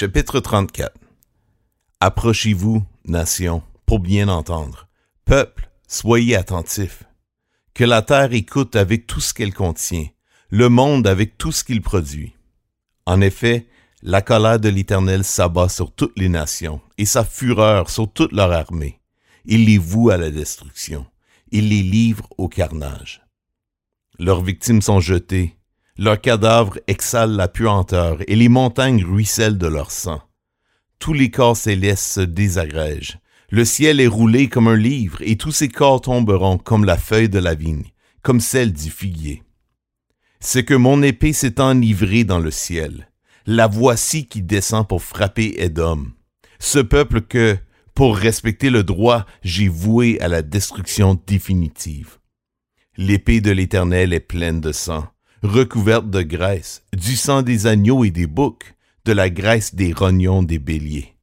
Chapitre 34 Approchez-vous, nation, pour bien entendre. Peuple, soyez attentifs. Que la terre écoute avec tout ce qu'elle contient, le monde avec tout ce qu'il produit. En effet, la colère de l'Éternel s'abat sur toutes les nations, et sa fureur sur toute leur armée. Il les voue à la destruction, il les livre au carnage. Leurs victimes sont jetées, leurs cadavres exhalent la puanteur, et les montagnes ruissellent de leur sang. Tous les corps célestes se désagrègent. Le ciel est roulé comme un livre, et tous ses corps tomberont comme la feuille de la vigne, comme celle du figuier. C'est que mon épée s'est enivrée dans le ciel. La voici qui descend pour frapper Édom. Ce peuple que, pour respecter le droit, j'ai voué à la destruction définitive. L'épée de l'Éternel est pleine de sang, recouverte de graisse, du sang des agneaux et des boucs, de la graisse des rognons des béliers.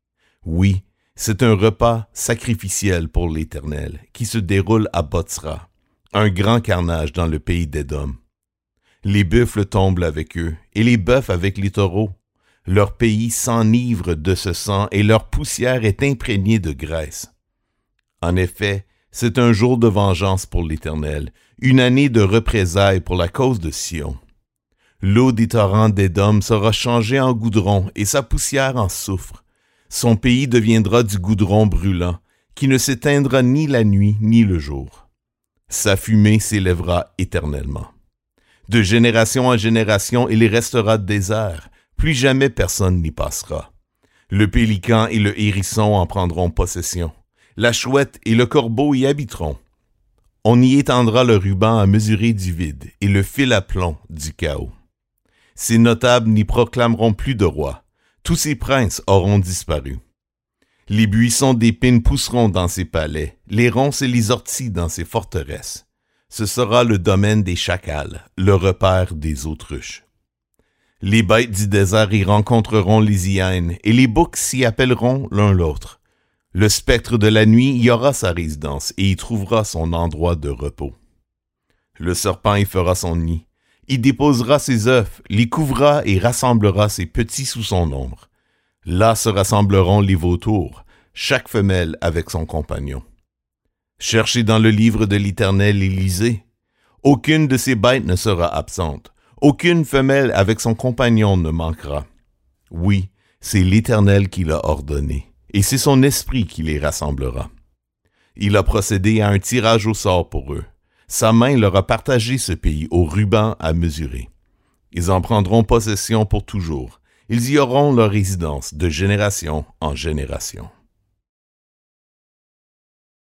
Oui, c'est un repas sacrificiel pour l'Éternel qui se déroule à Botsra, un grand carnage dans le pays d'Édom. Les buffles tombent avec eux, et les bœufs avec les taureaux. Leur pays s'enivre de ce sang, et leur poussière est imprégnée de graisse. En effet, c'est un jour de vengeance pour l'Éternel, une année de représailles pour la cause de Sion. L'eau des torrents d'Édom sera changée en goudron et sa poussière en soufre. Son pays deviendra du goudron brûlant, qui ne s'éteindra ni la nuit ni le jour. Sa fumée s'élèvera éternellement. De génération en génération, il y restera désert, plus jamais personne n'y passera. Le pélican et le hérisson en prendront possession. La chouette et le corbeau y habiteront. On y étendra le ruban à mesurer du vide et le fil à plomb du chaos. Ces notables n'y proclameront plus de roi. Tous ces princes auront disparu. Les buissons d'épines pousseront dans ses palais, les ronces et les orties dans ses forteresses. Ce sera le domaine des chacals, le repère des autruches. Les bêtes du désert y rencontreront les hyènes, et les boucs s'y appelleront l'un l'autre. Le spectre de la nuit y aura sa résidence, et y trouvera son endroit de repos. Le serpent y fera son nid, il déposera ses œufs, les couvrira et rassemblera ses petits sous son ombre. Là se rassembleront les vautours, chaque femelle avec son compagnon. Cherchez dans le livre de l'Éternel et lisez. Aucune de ces bêtes ne sera absente, aucune femelle avec son compagnon ne manquera. Oui, c'est l'Éternel qui l'a ordonné, et c'est son esprit qui les rassemblera. Il a procédé à un tirage au sort pour eux. Sa main leur a partagé ce pays au ruban à mesurer. Ils en prendront possession pour toujours. Ils y auront leur résidence de génération en génération.